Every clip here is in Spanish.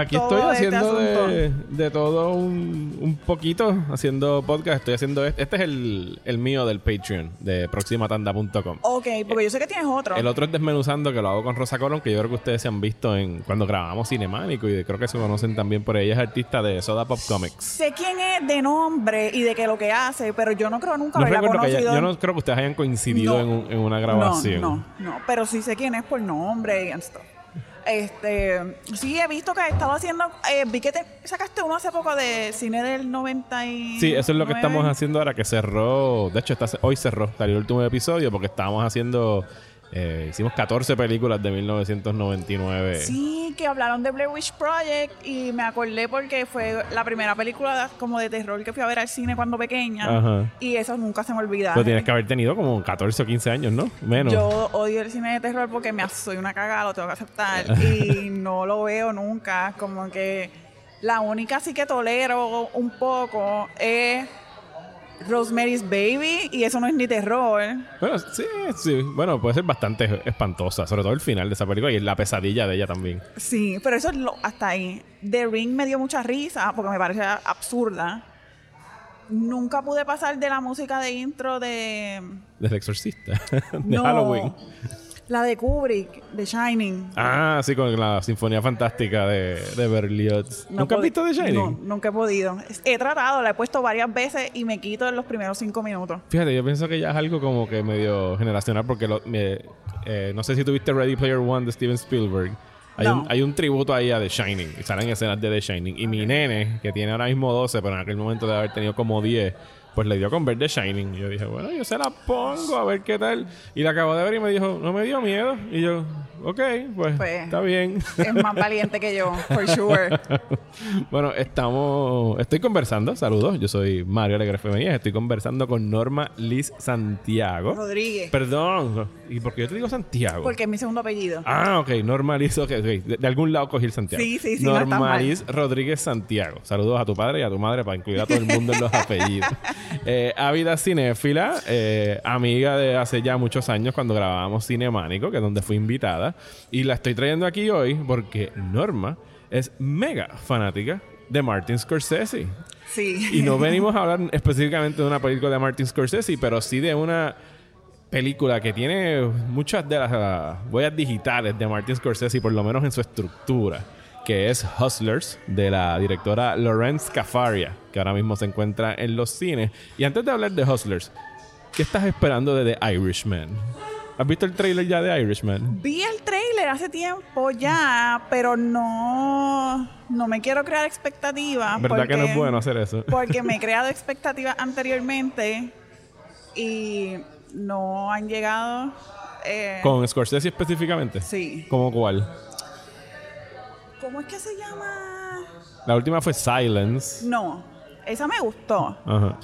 Aquí estoy este haciendo de, todo un, un poquito, haciendo podcast. Estoy haciendo este. Este es el, el mío del Patreon, de proximatanda.com. Ok, porque yo sé que tienes otro. El otro es Desmenuzando, que lo hago con Rosa Colón, que yo creo que ustedes se han visto en cuando grabamos Cinemánico y creo que se conocen también por ella. Es artista de Soda Pop Comics. Sé quién es de nombre y de qué lo que hace, pero yo no creo nunca No haberla que conocido. yo no creo que ustedes hayan coincidido No. en, un- en una grabación. No, no, no, pero sí sé quién es por nombre y stuff. Este, sí he visto que ha estado haciendo, eh, vi que te sacaste uno hace poco de cine del 90 y Sí, eso es lo que estamos haciendo ahora, que cerró. De hecho, está, hoy cerró, salió el último episodio, porque estábamos haciendo. Eh, hicimos 14 películas de 1999. Sí, que hablaron de Blair Witch Project y me acordé porque fue la primera película como de terror que fui a ver al cine cuando pequeña Ajá. y eso nunca se me olvida. Lo tienes que haber tenido como 14 o 15 años, ¿no? Menos. Yo odio el cine de terror porque me soy una cagada, lo tengo que aceptar. y no lo veo nunca. Como que la única sí que tolero un poco es Rosemary's Baby. Y eso no es ni terror. Bueno, sí, sí. Bueno, puede ser bastante espantosa, sobre todo el final de esa película y la pesadilla de ella también. Sí, pero eso es lo, hasta ahí. The Ring me dio mucha risa porque me parece absurda. Nunca pude pasar de la música de intro de. Del exorcista, de No, Halloween. La de Kubrick, de Shining. Ah, sí, con la Sinfonía Fantástica de, de Berlioz. No ¿Nunca has visto The Shining? No, nunca he podido. He tratado, la he puesto varias veces y me quito en los primeros cinco minutos. Fíjate, yo pienso que ya es algo como que medio generacional porque lo- me- eh, no sé si tuviste Ready Player One de Steven Spielberg. Hay, No. un, hay un tributo ahí a The Shining. Y salen escenas de The Shining. Y mi nene, que tiene ahora mismo 12, pero en aquel momento de haber tenido como 10, pues le dio con ver The Shining. Y yo dije, bueno, yo se la pongo a ver qué tal. Y la acabo de ver y me dijo, no me dio miedo. Y yo, ok, pues, Pues- está bien. Es más valiente que yo, for sure. bueno, estamos. Estoy conversando. Saludos. Yo soy Mario Alegre Femenías. Estoy conversando con Norma Liz Santiago. Rodríguez. Perdón. ¿Y por qué yo te digo Santiago? Porque es mi segundo apellido. Ah, ok. Norma Liz. ok, ok. De, de algún lado cogí el Santiago. Sí, sí, sí, Norma. Liz Rodríguez Santiago. Saludos a tu padre y a tu madre para incluir a todo el mundo en los apellidos. Eh, ávida cinéfila, eh, amiga de hace ya muchos años cuando grabábamos Cinemánico, que es donde fui invitada. Y la estoy trayendo aquí hoy porque Norma es mega fanática de Martin Scorsese. Sí. Y no venimos a hablar específicamente de una película de Martin Scorsese, pero sí de una película que tiene muchas de las huellas digitales de Martin Scorsese, por lo menos en su estructura, que es Hustlers, de la directora Lawrence Cafaria, que ahora mismo se encuentra en los cines. Y antes de hablar de Hustlers, ¿qué estás esperando de The Irishman? ¿Has visto el trailer ya de Irishman? Vi el trailer hace tiempo ya, pero no, no me quiero crear expectativas. ¿Verdad que no porque- es bueno hacer eso? Porque me he creado expectativas anteriormente y no han llegado. eh, ¿Con Scorsese específicamente? Sí. ¿Cómo cuál? ¿Cómo es que se llama? La última fue Silence. No, esa me gustó. Ajá.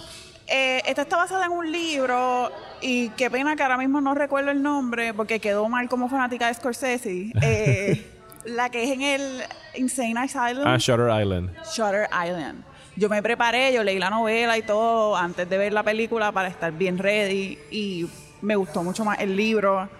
Eh, esta está basada en un libro y qué pena que ahora mismo no recuerdo el nombre porque quedó mal como fanática de Scorsese. Eh, la que es en el Insane Asylum, Ah, Shutter Island. Shutter Island. Yo me preparé, yo leí la novela y todo antes de ver la película para estar bien ready y me gustó mucho más el libro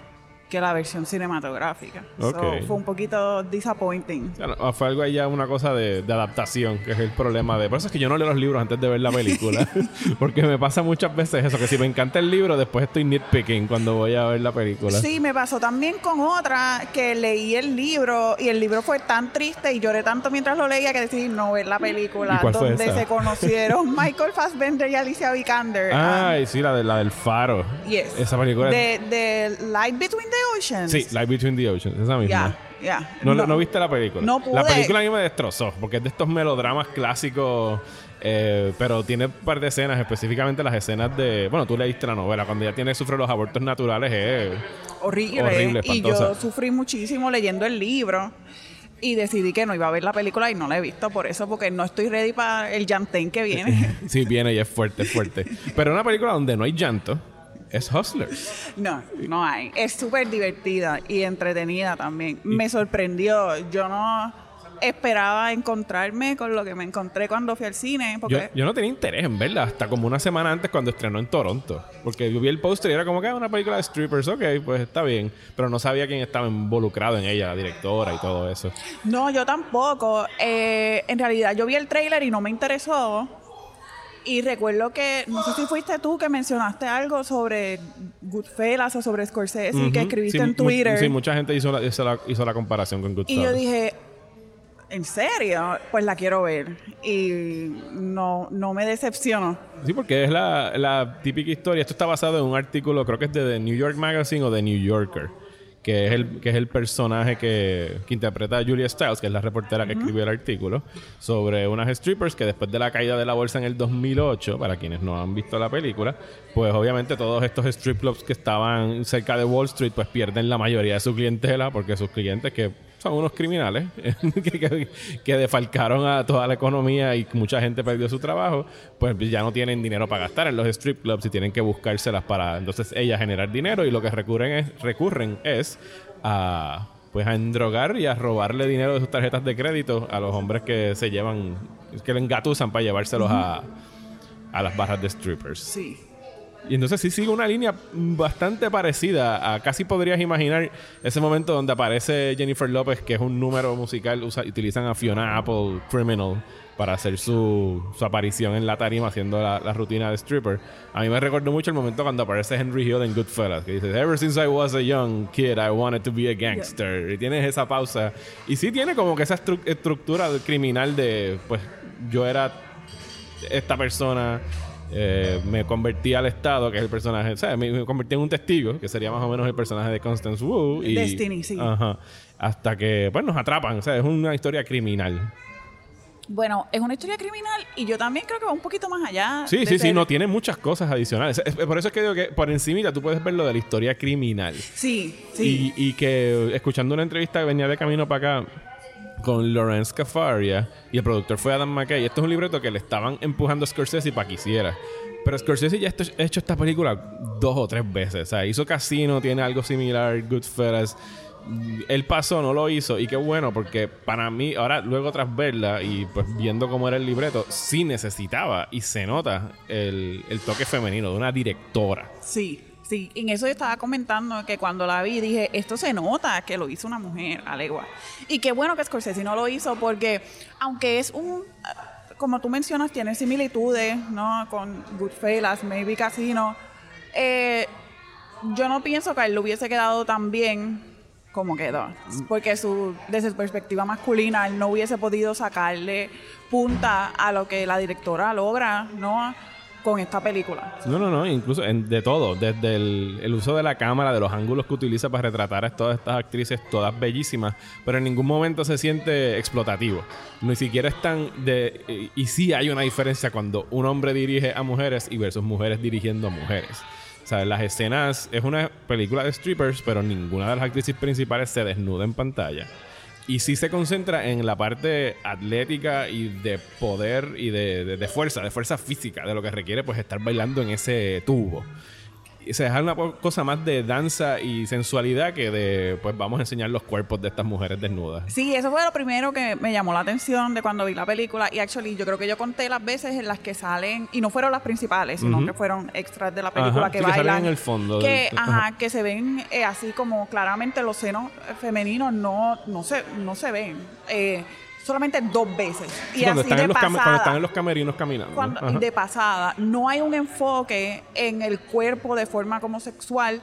que la versión cinematográfica. So, Ok. fue un poquito disappointing. O sea, no, fue algo ya una cosa de, de adaptación, que es el problema de... Por eso es que yo no leo los libros antes de ver la película. porque me pasa muchas veces eso, que si me encanta el libro, después estoy nitpicking cuando voy a ver la película. Sí, me pasó también con otra que leí el libro y el libro fue tan triste y lloré tanto mientras lo leía que decidí no ver la película ¿Y cuál fue donde se conocieron Michael Fassbender y Alicia Vikander. Ay, sí, la, de, la del faro. Yes. Esa película... De, de Light Between the Oceans. Sí, Light Between the Oceans, esa misma. Ya, ya. No, no. viste la película? No pude. La película a mí me destrozó, porque es de estos melodramas clásicos, eh, pero tiene un par de escenas, específicamente las escenas de... Bueno, tú leíste la novela, cuando ella tiene sufre los abortos naturales, es... Horrible. Horrible, y yo sufrí muchísimo leyendo el libro. Y decidí que no iba a ver la película y no la he visto por eso, porque no estoy ready para el Janten que viene. Sí, viene y es fuerte, es fuerte. Pero una película donde no hay llanto es Hustlers. No, no hay. Es súper divertida y entretenida también. Me sorprendió. Yo no. esperaba encontrarme con lo que me encontré cuando fui al cine. Yo, Porque yo no tenía interés en verla hasta como una semana antes cuando estrenó en Toronto. Porque yo vi el póster y era como que es una película de strippers, ok, pues está bien. Pero no sabía quién estaba involucrado en ella, la directora y todo eso. No, yo tampoco. Eh, en realidad, yo vi el trailer y no me interesó. Y recuerdo que, no sé si fuiste tú que mencionaste algo sobre Goodfellas o sobre Scorsese que Ujú. escribiste Sí, en Twitter. Sí, mucha gente hizo la, hizo la, hizo la comparación con y Goodfellas. yo dije, ¿en serio? Pues la quiero ver. Y no, no me decepcionó. Sí, porque es la, la típica historia. Esto está basado en un artículo, creo que es de The New York Magazine o The New Yorker, que es el, que es el personaje que, que interpreta a Julia Stiles, que es la reportera que escribió el artículo, sobre unas strippers que después de la caída de la bolsa en el 2008, para quienes no han visto la película, pues obviamente todos estos strip clubs que estaban cerca de Wall Street, pues pierden la mayoría de su clientela, porque sus clientes que son unos criminales que, que- que defalcaron a toda la economía y mucha gente perdió su trabajo, pues ya no tienen dinero para gastar en los strip clubs y tienen que buscárselas para entonces ellas generar dinero y lo que recurren es, recurren es a pues a endrogar y a robarle dinero de sus tarjetas de crédito a los hombres que se llevan, que le engatusan para llevárselos a, a las barras de strippers. Sí. Y entonces sí sigue una línea bastante parecida a casi podrías imaginar ese momento donde aparece Jennifer López, que es un número musical, usa- utilizan a Fiona Apple Criminal para hacer su, su aparición en la tarima haciendo la, la rutina de stripper. A mí me recordó mucho el momento cuando aparece Henry Hill en Goodfellas, que dice, Ever since I was a young kid, I wanted to be a gangster. Y tienes esa pausa. Y sí tiene como que esa estru- estructura criminal de, pues, yo era esta persona eh, me convertí al Estado, que es el personaje, o sea, me, me convertí en un testigo, que sería más o menos el personaje de Constance Wu. Y, Destiny, sí. Ajá. Hasta que, pues, nos atrapan, o sea, es una historia criminal. Bueno, es una historia criminal y yo también creo que va un poquito más allá. Sí, sí, sí, no, tiene muchas cosas adicionales. Es- por eso es que digo que por encimita tú puedes ver lo de la historia criminal. Sí, sí. Y, y que escuchando una entrevista que venía de camino para acá con Lawrence Cafaria y el productor fue Adam McKay. Esto es un libreto que le estaban empujando a Scorsese para que hiciera. Pero Scorsese ya ha hecho esta película dos o tres veces. O sea, hizo Casino, tiene algo similar, Goodfellas. Él pasó, no lo hizo. Y qué bueno, porque para mí, ahora luego tras verla y pues viendo cómo era el libreto, sí necesitaba y se nota el, el toque femenino de una directora. Sí, sí. En eso yo estaba comentando que cuando la vi dije, esto se nota que lo hizo una mujer, alegua. Y qué bueno que Scorsese no lo hizo porque aunque es un, eh, como tú mencionas, tiene similitudes, ¿no? Con Goodfellas, Maybe Casino. eh, yo no pienso que a él le hubiese quedado tan bien como quedó. Porque su, desde su perspectiva masculina, él no hubiese podido sacarle punta a lo que la directora logra, ¿no? Con esta película. No, no, no, incluso en- de todo, desde el, uso de la cámara, de los ángulos que utiliza para retratar a todas estas actrices, todas bellísimas, pero en ningún momento se siente explotativo. Ni siquiera es tan de... Y, y sí hay una diferencia cuando un hombre dirige a mujeres y versus mujeres dirigiendo a mujeres. O las escenas es una película de strippers, pero ninguna de las actrices principales se desnuda en pantalla. Y sí se concentra en la parte atlética y de poder y de, de- de fuerza, de fuerza física, de lo que requiere pues estar bailando en ese tubo. Se deja una cosa más de danza y sensualidad que de pues vamos a enseñar los cuerpos de estas mujeres desnudas. Sí, eso fue lo primero que me llamó la atención de cuando vi la película. Y actually, yo creo que yo conté las veces en las que salen, y no fueron las principales, sino que fueron extras de la película Ajá, que sí, que salen bailan. en el fondo Que, del- ajá, ajá. que se ven eh, así como claramente los senos eh, femeninos no, no, se, no se ven. Eh, solamente dos veces. Y cuando, así están de pasada. cuando están en los camerinos caminando. Cuando- de pasada, no hay un enfoque en el cuerpo de forma como sexual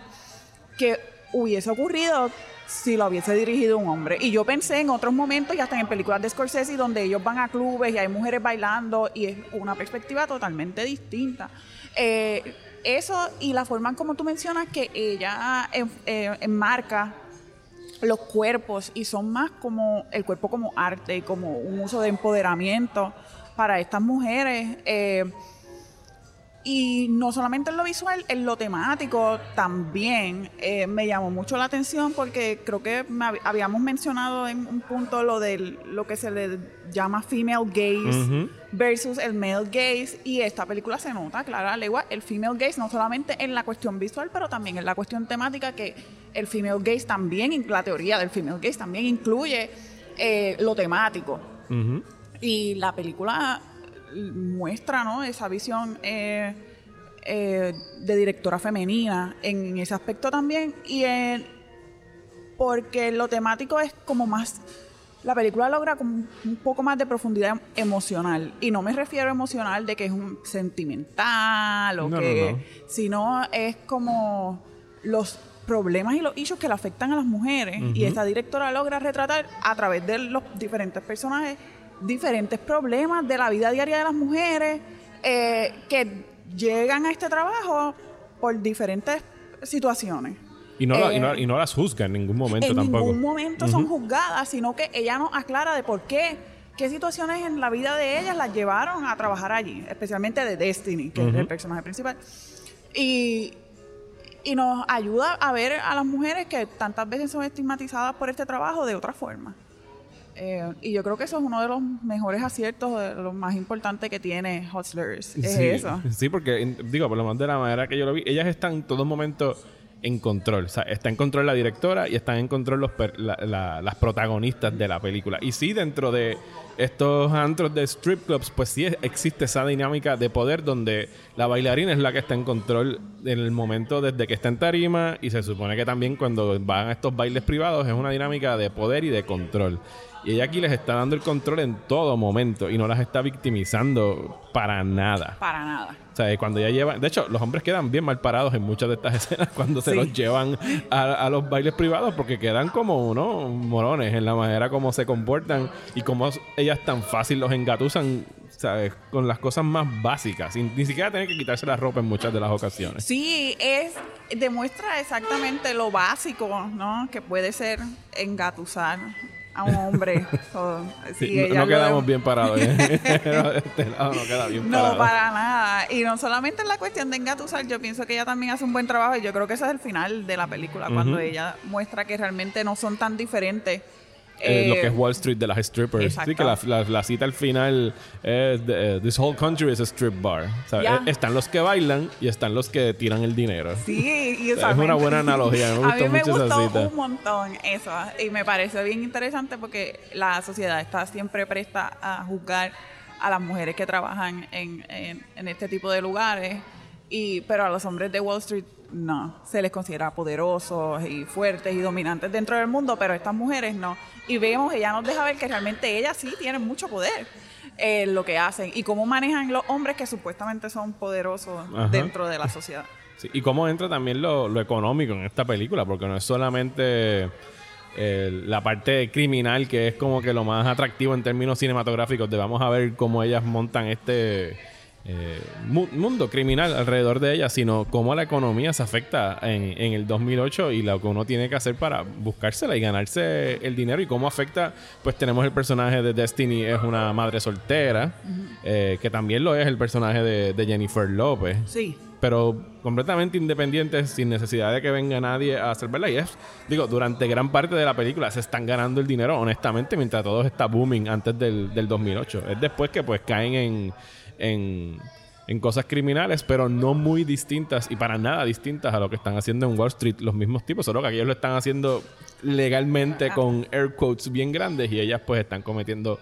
que hubiese ocurrido si lo hubiese dirigido un hombre. Y yo pensé en otros momentos y hasta en películas de Scorsese donde ellos van a clubes y hay mujeres bailando y es una perspectiva totalmente distinta. Eh, eso y la forma en como tú mencionas que ella eh, enmarca los cuerpos y son más como el cuerpo como arte y como un uso de empoderamiento para estas mujeres. eh, y no solamente en lo visual, en lo temático también eh, me llamó mucho la atención porque creo que me hab- habíamos mencionado en un punto lo de lo que se le llama female gaze versus el male gaze y esta película se nota, clara legua, el female gaze no solamente en la cuestión visual, pero también en la cuestión temática que el female gaze también, la teoría del female gaze también incluye eh, lo temático. Y la película muestra ¿no? esa visión eh, eh, de directora femenina en ese aspecto también. Y en- porque lo temático es como más. La película logra como un poco más de profundidad emocional. Y no me refiero a emocional de que es un sentimental o No, que. no, no. Sino es como los problemas y los issues que le afectan a las mujeres. Y esta directora logra retratar a través de los diferentes personajes diferentes problemas de la vida diaria de las mujeres eh, que llegan a este trabajo por diferentes situaciones. Y, no, la- y, Eh, no, y no las juzga en ningún momento en tampoco. ningún momento son juzgadas, sino que ella nos aclara de por qué, qué situaciones en la vida de ellas las llevaron a trabajar allí, especialmente de Destiny, que es el personaje principal. Y, y nos ayuda a ver a las mujeres que tantas veces son estigmatizadas por este trabajo de otra forma. Eh, y yo creo que eso es uno de los mejores aciertos, de los más importantes que tiene Hustlers. Es sí, eso. Sí, porque, digo, por lo menos de la manera que yo lo vi, ellas están en todo momento en control. O sea, está en control la directora y están en control los per- la- la- las protagonistas de la película. Y sí, dentro de estos antros de strip clubs, pues sí existe esa dinámica de poder donde la bailarina es la que está en control en el momento desde que está en tarima y se supone que también cuando van a estos bailes privados es una dinámica de poder y de control. Y ella aquí les está dando el control en todo momento y no las está victimizando para nada. Para nada. O sea, cuando ya llevan... De hecho, los hombres quedan bien mal parados en muchas de estas escenas cuando se los llevan a, a los bailes privados porque quedan como unos morones en la manera como se comportan y como ellas tan fácil los engatusan, ¿sabes? Con las cosas más básicas, sin ni siquiera tener que quitarse la ropa en muchas de las ocasiones. Sí, es demuestra exactamente lo básico, ¿no? Que puede ser engatusar a un hombre. So, Sí, sí, no, quedamos bien parados. ¿eh? este lado no queda bien No, parado. para nada. Y no solamente en la cuestión de engatusar, yo pienso que ella también hace un buen trabajo y yo creo que ese es el final de la película, cuando ella muestra que realmente no son tan diferentes. Eh, lo Eh, que es Wall Street de las strippers. exacto. Sí, que la, la- la cita al final es de, eh, This whole country is a strip bar. O sea, eh, están los que bailan y están los que tiran el dinero. Sí, y Es una buena analogía, me a mí gustó me mucho esa gustó cita. un montón eso y me pareció bien interesante porque la sociedad está siempre presta a juzgar a las mujeres que trabajan en, en- en este tipo de lugares y pero a los hombres de Wall Street no se les considera poderosos y fuertes y dominantes dentro del mundo pero estas mujeres no y vemos ella nos deja ver que realmente ellas sí tienen mucho poder en lo que hacen y cómo manejan los hombres que supuestamente son poderosos Ajá. dentro de la sociedad Sí, y cómo entra también lo, lo económico en esta película, porque no es solamente eh, la parte criminal, que es como que lo más atractivo en términos cinematográficos, de vamos a ver cómo ellas montan este eh, mu- mundo criminal alrededor de ellas, sino cómo la economía se afecta en, en el 2008 y lo que uno tiene que hacer para buscársela y ganarse el dinero y cómo afecta, pues tenemos el personaje de Destiny, es una madre soltera, eh, que también lo es el personaje de, de Jennifer López sí pero completamente independientes, sin necesidad de que venga nadie a salvarla. Y es, digo, durante gran parte de la película se están ganando el dinero, honestamente, mientras todo está booming antes del, del 2008. Es después que pues caen en, en, en cosas criminales, pero no muy distintas y para nada distintas a lo que están haciendo en Wall Street los mismos tipos, solo que aquellos lo están haciendo legalmente con air quotes bien grandes y ellas pues están cometiendo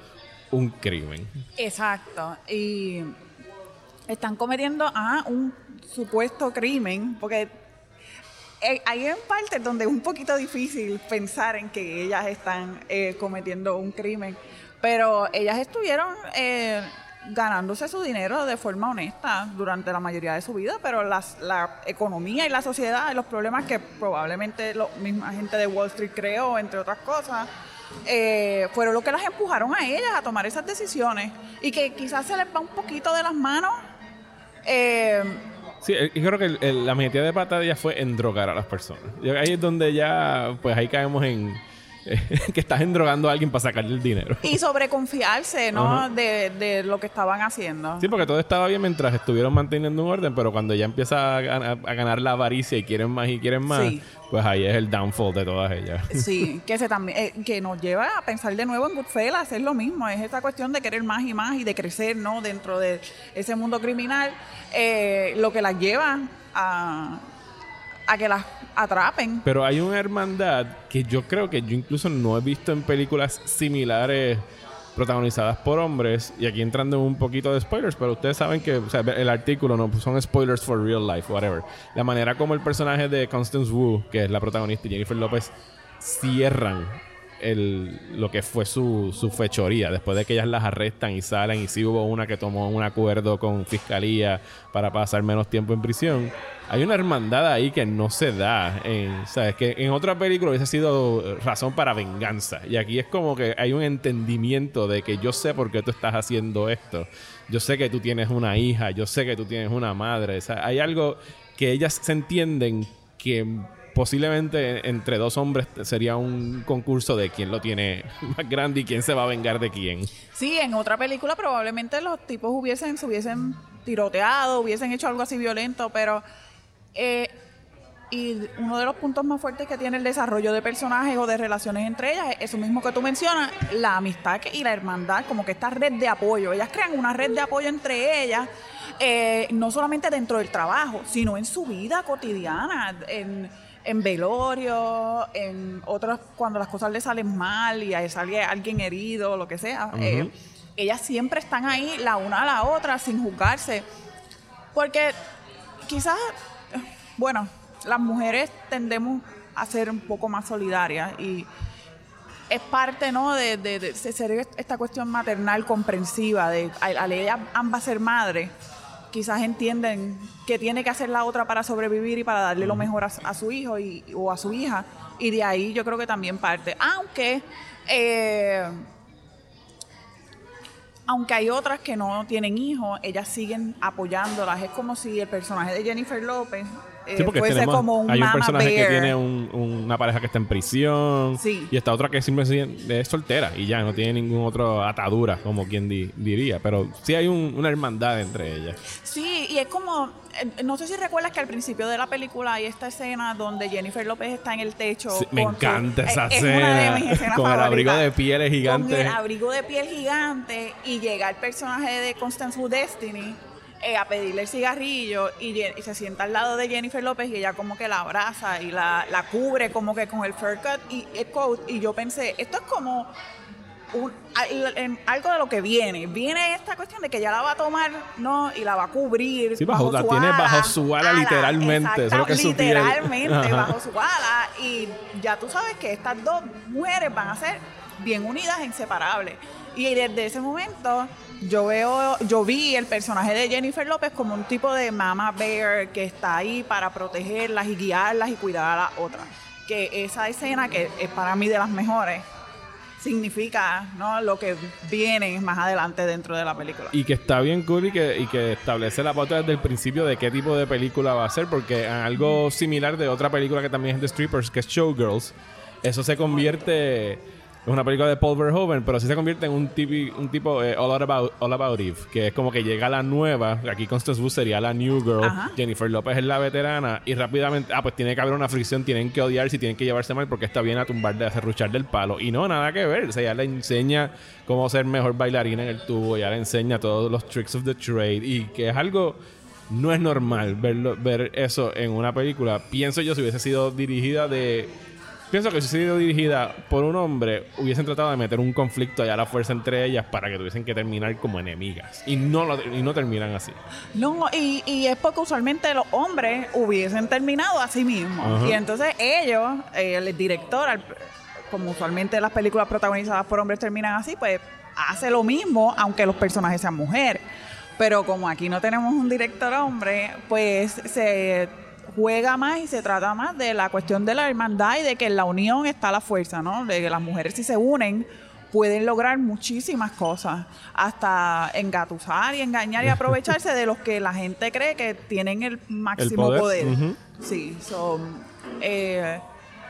un crimen. Exacto. Y están cometiendo ah, un supuesto crimen, porque eh, hay en partes donde es un poquito difícil pensar en que ellas están eh, cometiendo un crimen, pero ellas estuvieron eh, ganándose su dinero de forma honesta durante la mayoría de su vida, pero las, la economía y la sociedad, los problemas que probablemente la misma gente de Wall Street creó, entre otras cosas, eh, fueron lo que las empujaron a ellas a tomar esas decisiones y que quizás se les va un poquito de las manos. eh, Sí, eh, yo creo que el- la metida de pata de ella fue en drogar a las personas. Ahí es donde ya, pues ahí caemos en que estás endrogando a alguien para sacarle el dinero. y sobreconfiarse, ¿no? De, de lo que estaban haciendo. Sí, porque todo estaba bien mientras estuvieron manteniendo un orden, pero cuando ya empieza a, gan- a ganar la avaricia y quieren más y quieren más, Sí. pues ahí es el downfall de todas ellas. Sí, que se también eh, que nos lleva a pensar de nuevo en Goodfellas, es lo mismo, es esta cuestión de querer más y más y de crecer, ¿no? Dentro de ese mundo criminal, eh, lo que las lleva a, a que las atrapen. Pero hay una hermandad que yo creo que yo incluso no he visto en películas similares protagonizadas por hombres. Y aquí entrando un poquito de spoilers, pero ustedes saben que el artículo no pues son spoilers for real life, whatever. La manera como el personaje de Constance Wu, que es la protagonista, Jennifer López, cierran el, lo que fue su, su fechoría. Después de que ellas las arrestan y salen, y sí hubo una que tomó un acuerdo con fiscalía para pasar menos tiempo en prisión. Hay una hermandad ahí que no se da. En, ¿sabes? Que en otra película hubiese sido razón para venganza. Y aquí es como que hay un entendimiento de que yo sé por qué tú estás haciendo esto. Yo sé que tú tienes una hija. Yo sé que tú tienes una madre. Hay algo que ellas se entienden que posiblemente entre dos hombres sería un concurso de quién lo tiene más grande y quién se va a vengar de quién. Sí, en otra película probablemente los tipos hubiesen, se hubiesen tiroteado, hubiesen hecho algo así violento, pero eh, y uno de los puntos más fuertes que tiene el desarrollo de personajes o de relaciones entre ellas es eso mismo que tú mencionas, la amistad y la hermandad, como que esta red de apoyo. Ellas crean una red de apoyo entre ellas, eh, no solamente dentro del trabajo, sino en su vida cotidiana, en velorio, en otras cuando las cosas le salen mal y sale alguien herido, lo que sea. Eh, ellas siempre están ahí la una a la otra sin juzgarse. Porque quizás, bueno, las mujeres tendemos a ser un poco más solidarias y es parte, ¿no? De, de, ser esta cuestión maternal comprensiva, de al, ella ambas ser madres quizás entienden que tiene que hacer la otra para sobrevivir y para darle lo mejor a, su hijo y, o a su hija. Y de ahí yo creo que también parte. Aunque, eh, aunque hay otras que no tienen hijos, ellas siguen apoyándolas. Es como si el personaje de Jennifer López Sí, porque hay un personaje que tiene una pareja que está en prisión. Y esta otra que simplemente es soltera y ya no tiene ninguna otra atadura, como quien diría. Pero sí hay una hermandad entre ellas. Sí, y es como. Eh, no sé si recuerdas que al principio de la película hay esta escena donde Jennifer López está en el techo. me encanta esa escena. con el abrigo de piel gigante. Con el abrigo de piel gigante y llega el personaje de Constance Who Destiny eh, a pedirle el cigarrillo y, se sienta al lado de Jennifer López y ella como que la abraza y la, cubre como que con el fur cut y el coat y yo pensé, esto es como un, algo de lo que viene. Viene esta cuestión de que ella la va a tomar, ¿no? Y la va a cubrir. Sí, bajo, la tiene bajo su ala, literalmente. Eso es lo que literalmente, bajo su ala. Y ya tú sabes que estas dos mujeres van a ser bien unidas e inseparables. Y desde ese momento yo veo, yo vi el personaje de Jennifer López como un tipo de mama bear que está ahí para protegerlas y guiarlas y cuidar a la otra. Que esa escena, que es para mí de las mejores, significa ¿no? lo que viene más adelante dentro de la película. Y que está bien cool y que, y que establece la pauta desde el principio de qué tipo de película va a ser, porque algo similar de otra película que también es de strippers, que es Showgirls, eso se convierte es una película de Paul Verhoeven, pero sí se convierte en un, tipi, un tipo eh, all, about, all About Eve, que es como que llega la nueva, aquí Constance Wu sería la new girl, Jennifer López es la veterana, y rápidamente, ah, pues tiene que haber una fricción, tienen que odiarse, tienen que llevarse mal porque está bien a tumbar, de ruchar del palo. Y no, nada que ver, o sea, ella le enseña cómo ser mejor bailarina en el tubo, ya le enseña todos los tricks of the trade, y que es algo no es normal verlo, ver eso en una película. Pienso yo si hubiese sido dirigida de Pienso que si hubiese sido dirigida por un hombre, hubiesen tratado de meter un conflicto allá a la fuerza entre ellas para que tuviesen que terminar como enemigas. Y no, lo, y no terminan así. No, y, y, es porque usualmente los hombres hubiesen terminado así mismo. Y entonces ellos, eh, el director, como usualmente las películas protagonizadas por hombres terminan así, pues hace lo mismo, aunque los personajes sean mujeres. Pero como aquí no tenemos un director hombre, pues se juega más y se trata más de la cuestión de la hermandad y de que en la unión está la fuerza, ¿no? De que las mujeres si se unen pueden lograr muchísimas cosas, hasta engatusar y engañar y aprovecharse de los que la gente cree que tienen el máximo poder. Sí, son... Eh,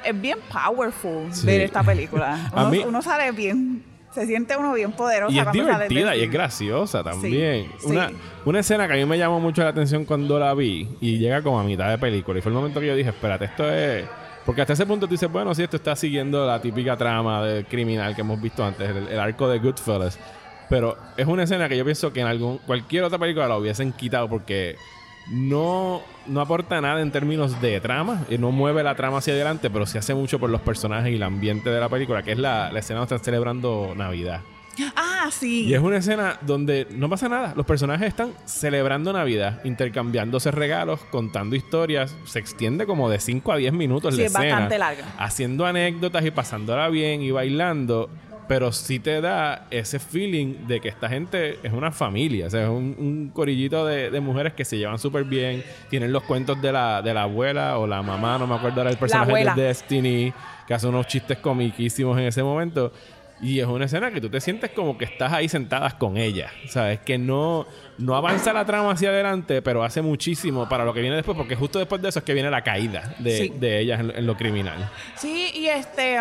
es bien powerful ver esta película. uno sale bien se siente uno bien poderoso. Y es divertida y es graciosa también. una, una escena que a mí me llamó mucho la atención cuando la vi y llega como a mitad de película. Y fue el momento que yo dije, espérate, esto es... Porque hasta ese punto tú dices, bueno, si esto está siguiendo la típica trama del criminal que hemos visto antes, el, arco de Goodfellas. Pero es una escena que yo pienso que en algún cualquier otra película la hubiesen quitado porque no, no aporta nada en términos de trama, y no mueve la trama hacia adelante, pero sí hace mucho por los personajes y el ambiente de la película, que es la, la escena donde están celebrando Navidad. Ah, sí. Y es una escena donde no pasa nada. Los personajes están celebrando Navidad, intercambiándose regalos, contando historias. Se extiende como de 5 a 10 minutos Sí, la es escena. bastante larga. Haciendo anécdotas y pasándola bien y bailando. Pero sí te da ese feeling de que esta gente es una familia. O sea, es un, un corillito de, de mujeres que se llevan súper bien. Tienen los cuentos de la, de la abuela o la mamá, no me acuerdo ahora el personaje de. Destiny, que hace unos chistes comiquísimos en ese momento. Y es una escena que tú te sientes como que estás ahí sentadas con ella. ¿Sabes? Que no, no avanza la trama hacia adelante, pero hace muchísimo para lo que viene después, porque justo después de eso es que viene la caída de, Sí. de ellas en, en lo criminal. Sí, y este.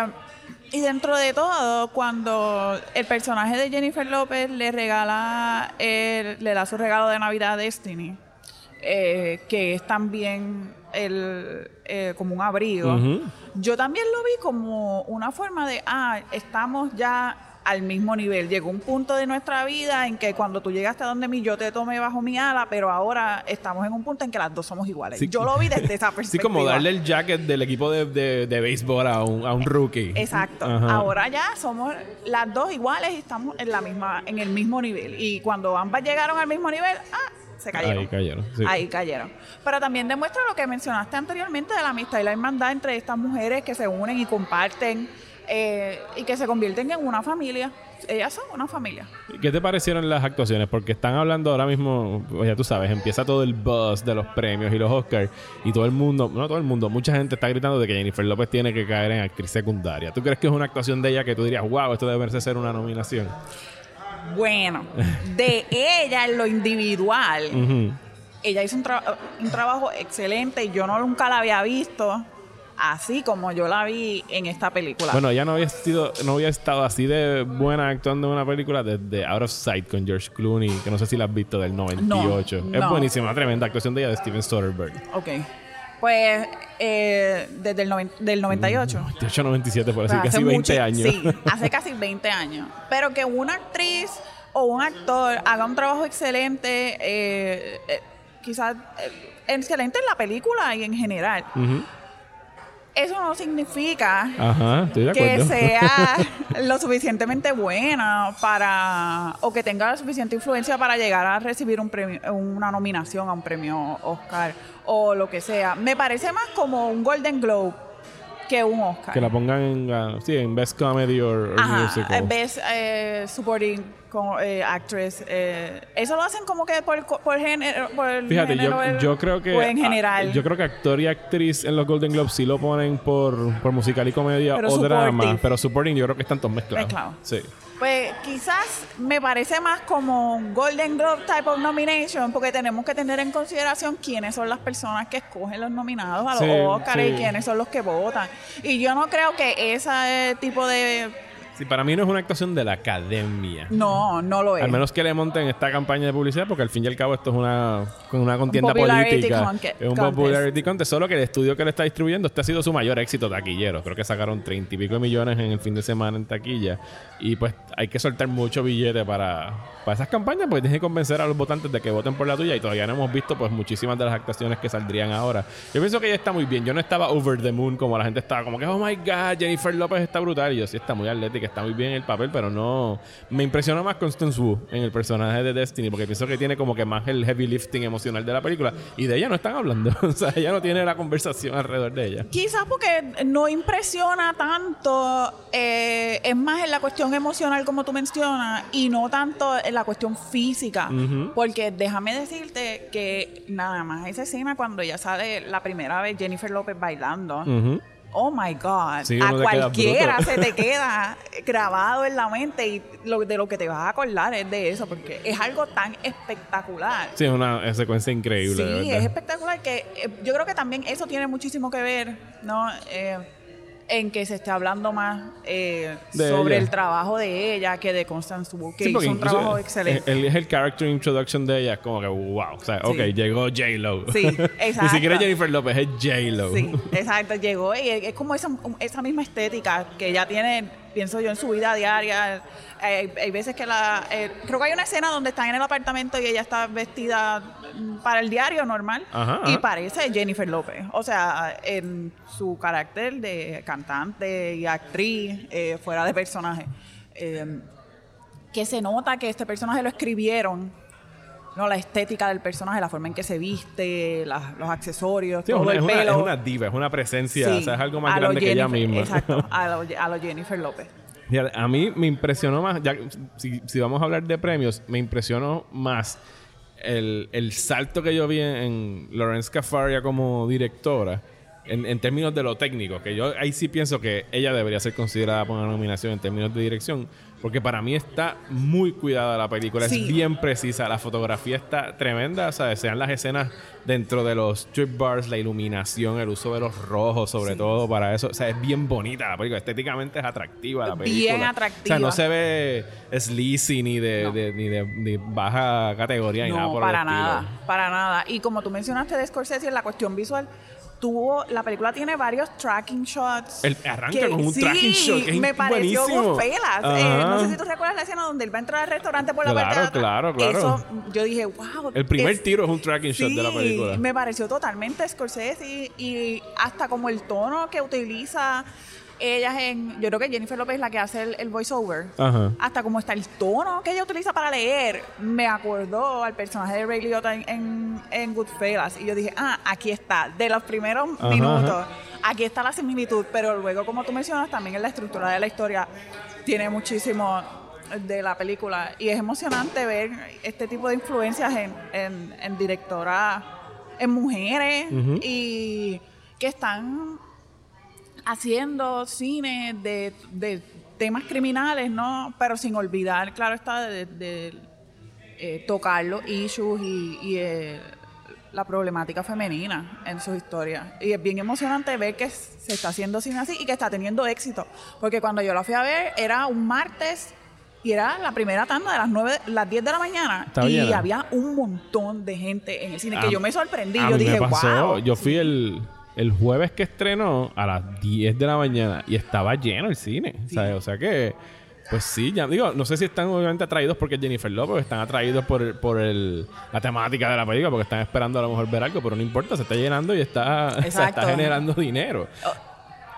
Y dentro de todo, cuando el personaje de Jennifer López le regala, el- le da su regalo de Navidad a Destiny, eh, que es también el, eh, como un abrigo, yo también lo vi como una forma de, ah, estamos ya al mismo nivel. Llegó un punto de nuestra vida en que cuando tú llegaste a donde mí, yo te tomé bajo mi ala, pero ahora estamos en un punto en que las dos somos iguales. Sí. Yo lo vi desde esa perspectiva. Sí, como darle el jacket del equipo de, de, de béisbol a un, a un rookie. Exacto. Ajá. Ahora ya somos las dos iguales y estamos en la misma, en el mismo nivel. Y cuando ambas llegaron al mismo nivel, ah, se cayeron. Ahí cayeron. sí. Ahí cayeron. Pero también demuestra lo que mencionaste anteriormente de la amistad y la hermandad entre estas mujeres que se unen y comparten eh, y que se convierten en una familia. Ellas son una familia. ¿Qué te parecieron las actuaciones? Porque están hablando ahora mismo, pues ya tú sabes, empieza todo el buzz de los premios y los Oscars y todo el mundo, no todo el mundo, mucha gente está gritando de que Jennifer López tiene que caer en actriz secundaria. ¿Tú crees que es una actuación de ella que tú dirías, wow, esto debe ser una nominación? Bueno, de ella en lo individual, ella hizo un, tra- un trabajo excelente y yo no nunca la había visto así como yo la vi en esta película. Bueno, ella no había sido, no había estado así de buena actuando en una película desde Out of Sight con George Clooney, que no sé si la has visto del 98. No, es no. buenísima, tremenda actuación de ella de Steven Soderbergh. Ok. Pues eh, desde el noven- del 98. 98, 97, por Pues decir, hace casi 20 mucho- años. Sí, hace casi 20 años. Pero que una actriz o un actor haga un trabajo excelente, eh, eh, quizás excelente en la película y en general. Ujú. Eso no significa Ajá, que sea lo suficientemente buena para o que tenga la suficiente influencia para llegar a recibir un premio, una nominación a un premio Oscar o lo que sea. Me parece más como un Golden Globe que un Oscar. Que la pongan en, ah, sí, en Best Comedy or, or Ajá, Musical. Best eh, Supporting como, eh, Actress. eh, eso lo hacen como que por, por género. Por Fíjate, yo, género, el- yo creo que. O en general. yo creo que actor y actriz en los Golden Globes sí lo ponen por, por musical y comedia Pero o supporting. drama. Pero supporting yo creo que están todos mezclados. Mezclados. Sí. Pues quizás me parece más como un Golden Globe type of nomination, porque tenemos que tener en consideración quiénes son las personas que escogen los nominados a los Sí, Oscars sí. y quiénes son los que votan. Y yo no creo que ese tipo de... Sí, para mí no es una actuación de la academia. No, no lo es. Al menos que le monten esta campaña de publicidad, porque al fin y al cabo esto es una, una contienda popularity política. es un contest. popularity contest. Solo que el estudio que le está distribuyendo, este ha sido su mayor éxito taquillero. Creo que sacaron treinta y pico de millones en el fin de semana en taquilla. Y pues hay que soltar mucho billete para, para esas campañas, porque tienes que convencer a los votantes de que voten por la tuya. Y todavía no hemos visto pues muchísimas de las actuaciones que saldrían ahora. Yo pienso que ella está muy bien. Yo no estaba over the moon como la gente estaba, como que, oh my god, Jennifer López está brutal. Y yo sí está muy atlética, está muy bien en el papel, pero no. Me impresionó más Constance Wu en el personaje de Destiny, porque pienso que tiene como que más el heavy lifting emocional de la película. Y de ella no están hablando. o sea, ella no tiene la conversación alrededor de ella. Quizás porque no impresiona tanto, eh, es más en la cuestión emocional como tú mencionas y no tanto en la cuestión física. Ujú. Porque déjame decirte que nada más esa escena cuando ya sale la primera vez Jennifer López bailando. Ujú. Oh my God. Sí, a cualquiera se te queda grabado en la mente y lo, de lo que te vas a acordar es de eso, porque es algo tan espectacular. Sí, es una secuencia increíble. Sí, es espectacular que eh, yo creo que también eso tiene muchísimo que ver, ¿no? Eh, en que se esté hablando más eh, sobre ella. el trabajo de ella que de Constance Wu, que Sí, hizo un trabajo el- excelente. El, es el character introduction de ella, es como que wow. O sea, Sí. ok, llegó J-Lo. Sí, Ni exacto. siquiera Jennifer López, es J-Lo. Sí, exacto, llegó y es es como esa, esa misma estética que ella tiene pienso yo en su vida diaria. Hay, hay veces que la... eh, creo que hay una escena donde están en el apartamento y ella está vestida para el diario normal Ajá, y ajá. parece Jennifer López. O sea, en su carácter de cantante y actriz, eh, fuera de personaje. Eh, que se nota que este personaje lo escribieron, ¿no? La estética del personaje, la forma en que se viste, los accesorios, Sí, todo una, el es, una, pelo. es una diva, es una presencia, Sí, o sea, es algo más grande que ella misma. Exacto, a lo, a lo Jennifer López. A mí me impresionó más, ya, si, si vamos a hablar de premios, me impresionó más el, el salto que yo vi en, en Lawrence Cafaria como directora. En, en términos de lo técnico, que yo ahí sí pienso que ella debería ser considerada por una nominación en términos de dirección, porque para mí está muy cuidada la película, Sí. es bien precisa, la fotografía está tremenda, o sea, sean las escenas dentro de los strip bars, la iluminación, el uso de los rojos, sobre Sí. todo para eso, o sea, es bien bonita la película, estéticamente es atractiva la película. Bien O sea, atractiva. no se ve sleazy ni de, No. de- ni de baja categoría ni nada por para el estilo. nada, para nada. Y como tú mencionaste de Scorsese, la cuestión visual, tuvo, la película tiene varios tracking shots. El- arranca que- con un sí, tracking shot que es me pareció. Goodfellas. Eh, no sé si tú recuerdas la escena donde él va a entrar al restaurante por la Claro, parte de atrás. claro, claro. Eso, yo dije, wow. El primer es- tiro es un tracking shot de la película. me pareció totalmente Scorsese y, y hasta como el tono que utiliza ellas en... Yo creo que Jennifer López es la que hace el, el voiceover. Ajá. Hasta como está el tono que ella utiliza para leer, me acordó al personaje de Ray Liotta en, en, en Goodfellas. Y yo dije, ah, aquí está. De los primeros Ajá, minutos, aquí está la similitud. Pero luego, como tú mencionas, también en la estructura de la historia tiene muchísimo de la película. Y es emocionante ver este tipo de influencias en, en, en directoras, en mujeres y que están haciendo cine de, de temas criminales, ¿no? Pero sin olvidar, claro está, de, de, eh, tocar los issues y, y, eh, la problemática femenina en sus historias. Y es bien emocionante ver que se está haciendo cine así y que está teniendo éxito. Porque cuando yo la fui a ver, era un martes y era la primera tanda de las 9, las 10 de la mañana. Y llena. había un montón de gente en el cine A- que yo me sorprendí. Yo dije, me pasó, wow. yo fui el, el jueves que estrenó a las 10 de la mañana y estaba lleno el cine. Sí. ¿sabes? O sea que, pues sí, ya digo, no sé si están obviamente atraídos porque Jennifer Lopez, o están atraídos por, por el, la temática de la película, porque están esperando a lo mejor ver algo, pero no importa, se está llenando y está, o sea, está generando dinero.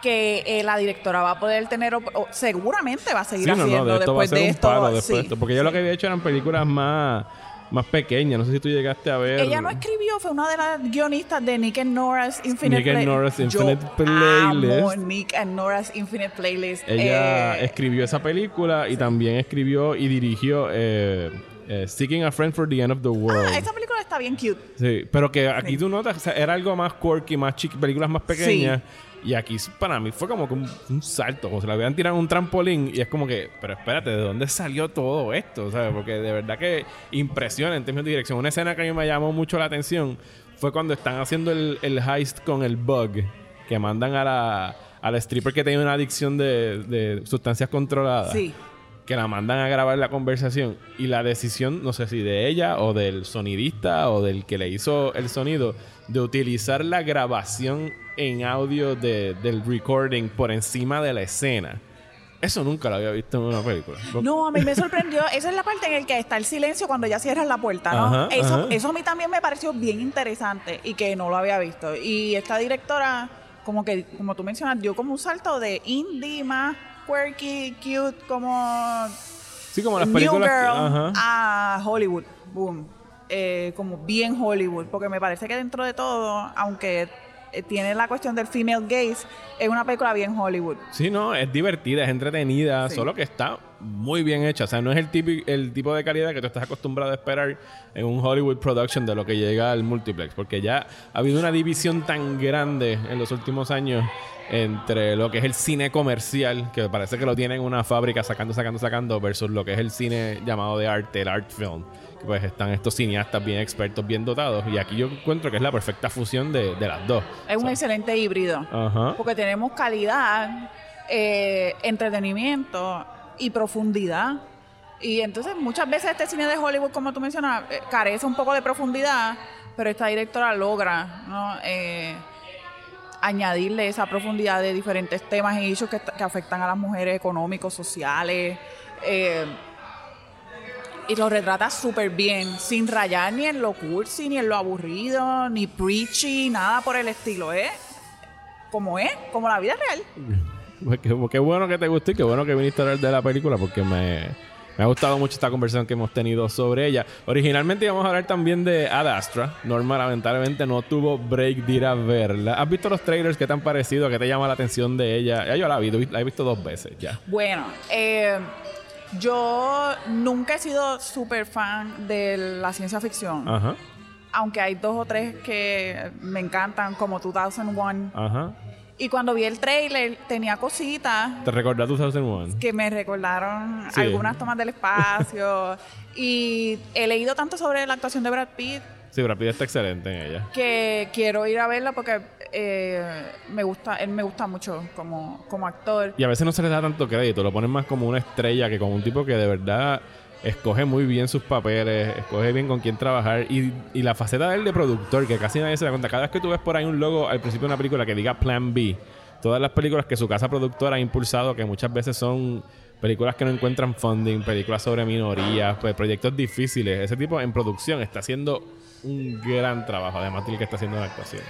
que eh, la directora va a poder tener, o seguramente va a seguir Sí, no, no, haciendo de esto va a después ser de un esto. palo después sí. de esto. Porque yo lo que había hecho eran películas más, más pequeñas. No sé si tú llegaste a ver. Ella no escribió, fue una de las guionistas de Nick and Nora's Infinite Nick and Nora's Yo Infinite Amo Playlist. Nick and Nora's Infinite Playlist. Ella Eh, escribió esa película y también escribió y dirigió eh, eh, Seeking a Friend for the End of the World. ah, esa película está bien cute. Sí, pero que aquí Sí. tú notas, o sea, era algo más quirky, más chic, películas más pequeñas. Y aquí para mí fue como que un, un salto, como si la hubieran tirado en un trampolín. Y es como que, pero espérate, ¿de dónde salió todo esto? ¿Sabes? Porque de verdad que impresiona en términos de dirección. Una escena que a mí me llamó mucho la atención fue cuando están haciendo el, el heist con el bug, que mandan a la, a la stripper que tenía una adicción de, de sustancias controladas Sí. que la mandan a grabar la conversación y la decisión, no sé si de ella o del sonidista o del que le hizo el sonido, de utilizar la grabación en audio de- del recording por encima de la escena. Eso nunca lo había visto en una película. No, a mí me sorprendió. Esa es la parte en la que está el silencio cuando ya cierras la puerta, ¿no? Ajá, eso, ajá. eso a mí también me pareció bien interesante y que no lo había visto. Y esta directora, como que, como tú mencionas, dio como un salto de indie más quirky, cute, como Sí, como las New películas. que- Girl ajá. a Hollywood. Boom. Eh, como bien Hollywood. Porque me parece que dentro de todo, aunque eh, tiene la cuestión del female gaze, es una película bien Hollywood. Sí, no, es divertida, es entretenida, Sí. solo que está muy bien hecha. O sea, no es el, típico, el tipo de calidad que tú estás acostumbrado a esperar en un Hollywood production de lo que llega al multiplex. Porque ya ha habido una división tan grande en los últimos años entre lo que es el cine comercial, que parece que lo tienen en una fábrica sacando, sacando, sacando, versus lo que es el cine llamado de arte, el art film. Que pues están estos cineastas bien expertos, bien dotados. Y aquí yo encuentro que es la perfecta fusión de, de las dos. Es un excelente híbrido. Ajá. Porque tenemos calidad, eh, entretenimiento y profundidad. Y entonces muchas veces este cine de Hollywood, como tú mencionas, eh, carece un poco de profundidad, pero esta directora logra. Eh, añadirle esa profundidad de diferentes temas y hechos que, afectan a las mujeres económicos, sociales. eh, y lo retrata súper bien, sin rayar ni en lo cursi, ni en lo aburrido, ni preachy, nada por el estilo. ¿eh? Como es, como la vida real. Pues qué, qué bueno que te gustó y qué bueno que viniste a hablar de la película porque me, me ha gustado mucho esta conversación que hemos tenido sobre ella. Originalmente íbamos a hablar también de Ad Astra. Norma lamentablemente no tuvo break de ir a verla. ¿Has visto los trailers? ¿Qué te han parecido? ¿Qué te llama la atención de ella? Ya yo la he visto, la he visto dos veces ya. Bueno, eh, yo nunca he sido súper fan de la ciencia ficción. Ajá, aunque hay dos o tres que me encantan, como 2001. ajá. Y cuando vi el trailer, tenía cositas ¿Te recordás 2001? que me recordaron Sí. algunas tomas del espacio. y he leído tanto sobre la actuación de Brad Pitt Sí, Brad Pitt está excelente en ella. que quiero ir a verla porque eh, me gusta, él me gusta mucho como, como actor. Y a veces no se le da tanto crédito, lo ponen más como una estrella que como un tipo que de verdad escoge muy bien sus papeles, escoge bien con quién trabajar y, y la faceta de él de productor, que casi nadie se da cuenta. Cada vez que tú ves por ahí un logo al principio de una película que diga Plan B, todas las películas que su casa productora ha impulsado, que muchas veces son películas que no encuentran funding, películas sobre minorías, pues proyectos difíciles, ese tipo en producción está haciendo un gran trabajo, además del que está haciendo en actuación.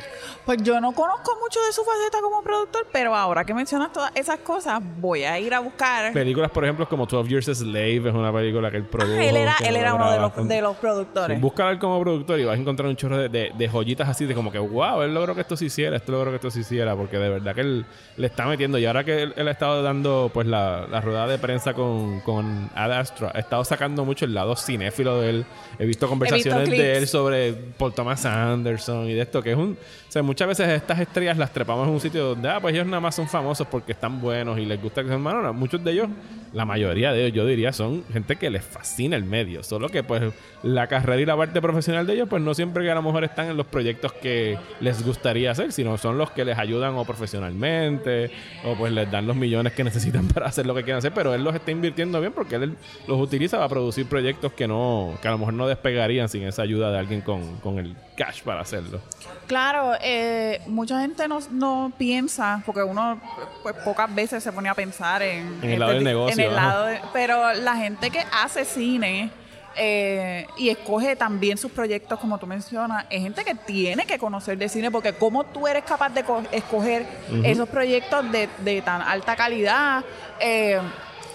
Pues yo no conozco mucho de su faceta como productor, pero ahora que mencionas todas esas cosas, voy a ir a buscar. Películas, por ejemplo, como 12 Years a Slave, es una película que él produjo. Ah, él era, él uno de los, de los productores. Sí, búscalo como productor y vas a encontrar un chorro de, de- de joyitas así de como que, wow, él logró que esto se hiciera, esto logró que esto se hiciera, porque de verdad que él le está metiendo. Y ahora que él, él ha estado dando pues la, la rueda de prensa con, con Ad Astra, ha estado sacando mucho el lado cinéfilo de él. He visto conversaciones de él sobre Paul Thomas Anderson y de esto, que es un... O sea, muchas veces estas estrellas las trepamos en un sitio donde, ah, pues ellos nada más son famosos porque están buenos y les gusta que sean. No, muchos de ellos, la mayoría de ellos, yo diría, son gente que les fascina el medio. Solo que, pues, la carrera y la parte profesional de ellos, pues no siempre que a lo mejor están en los proyectos que les gustaría hacer, sino son los que les ayudan o profesionalmente o pues les dan los millones que necesitan para hacer lo que quieren hacer. Pero él los está invirtiendo bien porque él los utiliza para producir proyectos que no, que a lo mejor no despegarían sin esa ayuda de alguien con, con el cash para hacerlo. Claro, eh, mucha gente no, no piensa, porque uno pues, pocas veces se pone a pensar en, En el lado del negocio, en el lado de- pero la gente que hace cine eh, y escoge también sus proyectos, como tú mencionas, es gente que tiene que conocer de cine, porque cómo tú eres capaz de co- escoger esos proyectos de, de tan alta calidad. eh,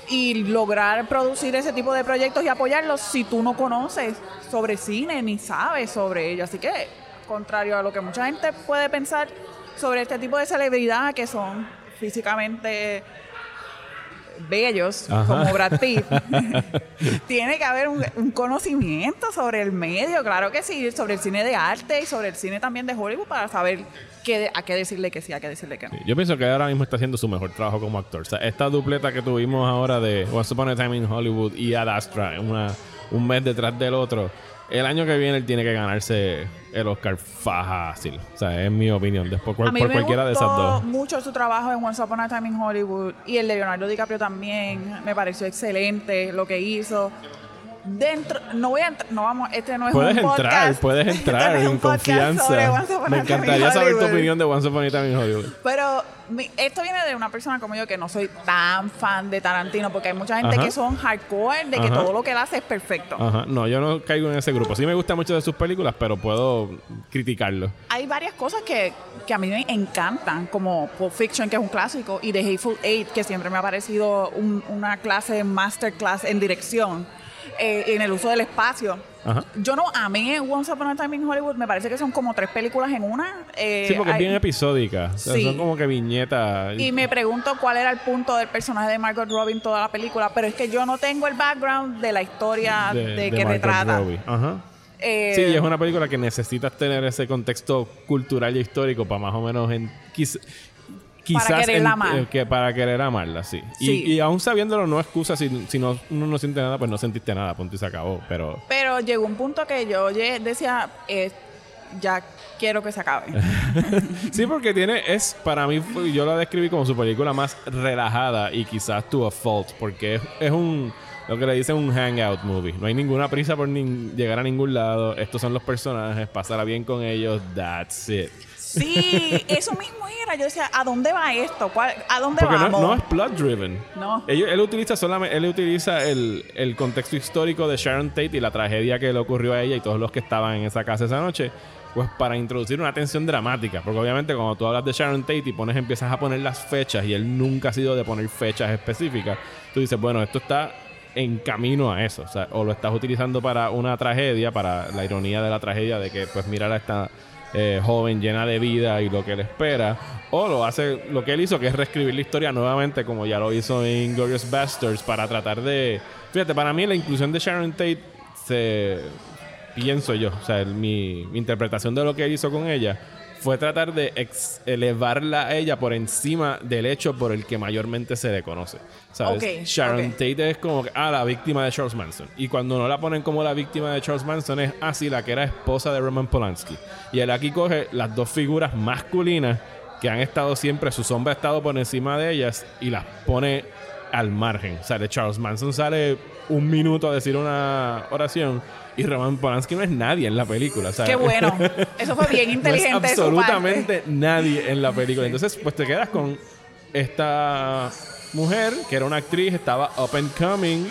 y lograr producir ese tipo de proyectos y apoyarlos si tú no conoces sobre cine ni sabes sobre ello. Así que, contrario a lo que mucha gente puede pensar sobre este tipo de celebridad que son físicamente bellos, Ajá. como Brad Pitt, tiene que haber un, un conocimiento sobre el medio, claro que sí, sobre el cine de arte y sobre el cine también de Hollywood para saber qué, a qué decirle que sí, a qué decirle que no. Sí, Yo pienso que ahora mismo está haciendo su mejor trabajo como actor. O sea, esta dupleta que tuvimos ahora de Once Upon a Time in Hollywood y Ad Astra, una, un mes detrás del otro, el año que viene él tiene que ganarse el Oscar fácil. O sea, es mi opinión. Después, cual- a mí por me cualquiera de esas dos. mucho su trabajo en Once Upon a Time in Hollywood y el de Leonardo DiCaprio también me pareció excelente lo que hizo. Dentro, no voy a entrar, no vamos, este no es Puedes un podcast. entrar, puedes este entrar no es un en podcast confianza. Me encantaría saber tu opinión de Once Upon a Time in Hollywood. Pero mi- esto viene de una persona como yo que no soy tan fan de Tarantino porque hay mucha gente Ajá. que son hardcore de que Ajá. todo lo que él hace es perfecto. Ajá. No, yo no caigo en ese grupo. Sí me gustan mucho de sus películas, pero puedo criticarlo. Hay varias cosas que, que a mí me encantan, como Pulp Fiction, que es un clásico, y The Hateful Eight, que siempre me ha parecido un- una clase masterclass en dirección, eh, en el uso del espacio. Ajá. Yo no amé Once Upon a Time in Hollywood, me parece que son como tres películas en una. eh, Sí, porque es bien episódica. O sea, Sí. Son como que viñetas. y me pregunto cuál era el punto del personaje de Margot Robbie en toda la película, pero es que yo no tengo el background de la historia de, que Margot retrata. Robbie. Ajá. Eh, Sí, y es una película que necesitas tener ese contexto cultural y histórico para más o menos en, quiz- quizás quererla en- amar. eh, que para querer amarla, sí. Y- Sí. Y, aún sabiéndolo no excusa si, si no, uno no siente nada, pues no sentiste nada, punto y se acabó. Pero Pero llegó un punto que yo decía, eh, ya quiero que se acabe. sí, porque tiene, es, para mí, yo la describí como su película más relajada y quizás to a fault, porque es, es un, lo que le dicen un hangout movie. No hay ninguna prisa por nin- llegar a ningún lado. Estos son los personajes, pasará bien con ellos, that's it. Sí, eso mismo era. yo decía, ¿a dónde va esto? ¿Cuál- ¿A dónde Porque no, vamos? no es plot driven. No. Ellos- él utiliza solamente, él utiliza el, el contexto histórico de Sharon Tate y la tragedia que le ocurrió a ella y todos los que estaban en esa casa esa noche, pues para introducir una tensión dramática. Porque obviamente cuando tú hablas de Sharon Tate y pones, empiezas a poner las fechas y él nunca ha sido de poner fechas específicas, tú dices, bueno, esto está en camino a eso. O, sea, o lo estás utilizando para una tragedia, para la ironía de la tragedia de que, pues, mirar a esta eh, joven llena de vida y lo que le espera. O lo hace lo que él hizo, que es reescribir la historia nuevamente, como ya lo hizo en Glorious Bastards, para tratar de. Fíjate, para mí la inclusión de Sharon Tate se. Pienso yo, o sea, mi interpretación de lo que él hizo con ella fue tratar de ex- elevarla a ella por encima del hecho por el que mayormente se le conoce. ¿Sabes? Sharon. Tate es como ah, la víctima de Charles Manson. Y cuando no la ponen como la víctima de Charles Manson es, ah, sí, la que era esposa de Roman Polanski. Y él aquí coge las dos figuras masculinas que han estado siempre, su sombra ha estado por encima de ellas y las pone al margen. De Charles Manson sale un minuto a decir una oración y Roman Polanski no es nadie en la película. ¿sabes? Qué bueno. Eso fue bien No es inteligente absolutamente nadie en la película. Entonces, pues te quedas con esta mujer que era una actriz, estaba up and coming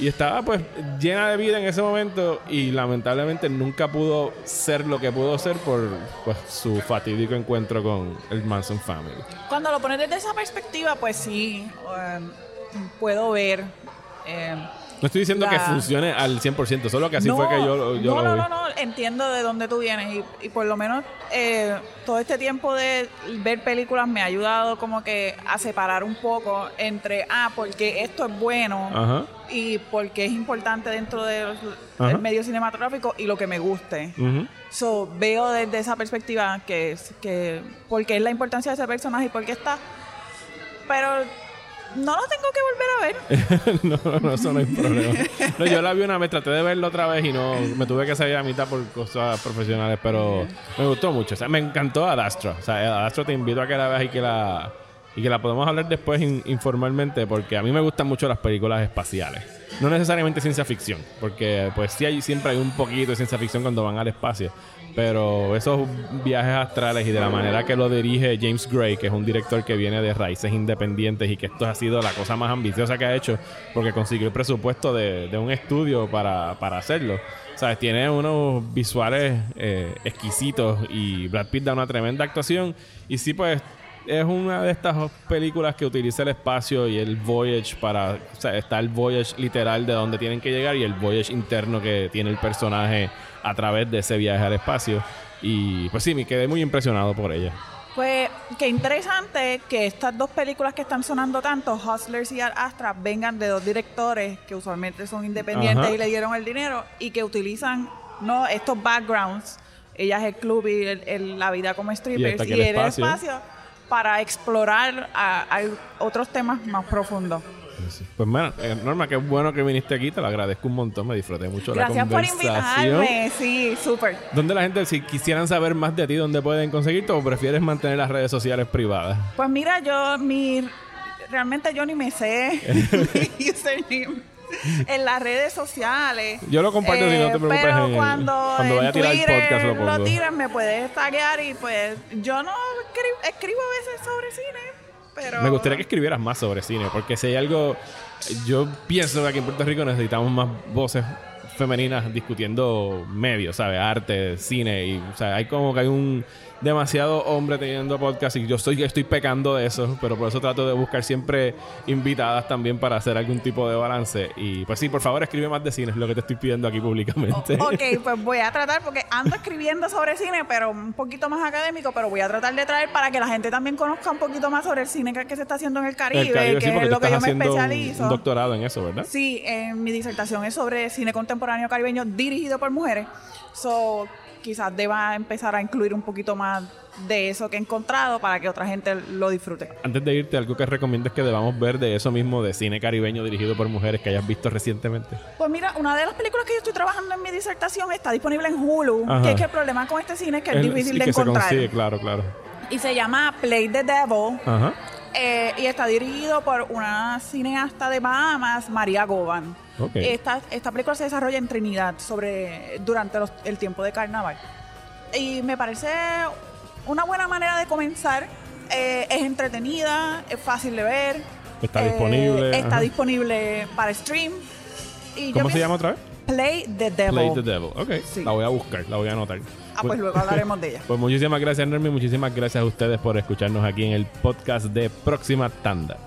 y estaba pues llena de vida en ese momento y lamentablemente nunca pudo ser lo que pudo ser por pues su fatídico encuentro con el Manson Family. Cuando lo pones desde esa perspectiva, pues sí, um, puedo ver. eh, No estoy diciendo que La- funcione al 100%, solo que así no, fue que yo, yo no, lo no, vi. no, no, entiendo de dónde tú vienes y, y por lo menos eh, todo este tiempo de ver películas me ha ayudado como que a separar un poco entre, ah, porque esto es bueno Ajá. y porque es importante dentro del medio cinematográfico y lo que me guste. Ujú. So, veo desde esa perspectiva que es que porque es la importancia de ese personaje y por qué está. Pero no lo tengo que volver a ver. no, no, eso no hay problema. No, yo la vi una vez, traté de verla otra vez y no me tuve que salir a mitad por cosas profesionales, pero me gustó mucho. O sea, me encantó Ad Astra. O sea, Ad Astra te invito a que la veas y que la y que la podemos hablar después in- informalmente porque a mí me gustan mucho las películas espaciales. No necesariamente ciencia ficción, porque pues sí hay siempre hay un poquito de ciencia ficción cuando van al espacio, pero esos viajes astrales y de la manera que lo dirige James Gray, que es un director que viene de raíces independientes y que esto ha sido la cosa más ambiciosa que ha hecho porque consiguió el presupuesto de, de un estudio para, para hacerlo. ¿Sabes? Tiene unos visuales eh, exquisitos y Brad Pitt da una tremenda actuación y sí pues es una de estas películas que utiliza el espacio y el voyage para. O sea, está el voyage literal de donde tienen que llegar y el voyage interno que tiene el personaje a través de ese viaje al espacio. Y pues sí, me quedé muy impresionado por ella. Pues qué interesante que estas dos películas que están sonando tanto, Hustlers y Ad Astra, vengan de dos directores que usualmente son independientes Ajá. y le dieron el dinero y que utilizan no estos backgrounds. Ella es el club y el- el- la vida como strippers y el el espacio. espacio para explorar a- a otros temas más profundos. Pues bueno, eh, Norma, qué bueno que viniste aquí, te lo agradezco un montón, me disfruté mucho Gracias la por conversación. invitarme, sí, súper. ¿Dónde la gente, si quisieran saber más de ti, dónde pueden conseguirte o prefieres mantener las redes sociales privadas? Pues mira, yo mi realmente yo ni me sé mi username en las redes sociales. Yo lo comparto si no te preocupes, Pero en el- cuando, cuando vaya a tirar el Twitter podcast lo pongo. tiran, me puedes taguear y pues yo no escri- escribo a veces sobre cine, Me gustaría que escribieras más sobre cine, porque si hay algo, yo pienso que aquí en Puerto Rico necesitamos más voces femeninas discutiendo medios, ¿sabes? Arte, cine, y, o sea, hay como que hay un demasiado hombre teniendo podcast y yo estoy, estoy pecando de eso, pero por eso trato de buscar siempre invitadas también para hacer algún tipo de balance. Y pues sí, por favor, escribe más de cine, es lo que te estoy pidiendo aquí públicamente. Ok, pues voy a tratar, porque ando escribiendo sobre cine, pero un poquito más académico, pero voy a tratar de traer para que la gente también conozca un poquito más sobre el cine que, que se está haciendo en el Caribe, El Caribe, sí, que es lo que yo me un- especializo. un doctorado en eso, ¿verdad? Sí, eh, mi disertación es sobre cine contemporáneo caribeño dirigido por mujeres. So, quizás deba empezar a incluir un poquito más de eso que he encontrado para que otra gente lo disfrute. Antes de irte, algo que recomiendes que debamos ver de eso mismo, de cine caribeño dirigido por mujeres que hayas visto recientemente. Pues mira, una de las películas que yo estoy trabajando en mi disertación está disponible en Hulu, Ajá. que es que el problema con este cine es que es difícil de que se encontrar. consigue, claro, claro. Y se llama Play the Devil. Ajá. Eh, y está dirigido por una cineasta de Bahamas, María Govan. Ok. Esta, esta película se desarrolla en Trinidad sobre, durante los- el tiempo de carnaval. Y me parece una buena manera de comenzar Eh, es entretenida, es fácil de ver. Está Eh, disponible, Está ajá. disponible para stream. Y ¿Cómo se llama otra vez? Play the Devil. Play the Devil. Ok. Sí. La voy a buscar, la voy a anotar. Ah, pues luego hablaremos de ella. Pues muchísimas gracias, Nermi. Muchísimas gracias a ustedes por escucharnos aquí en el podcast de Próxima Tanda.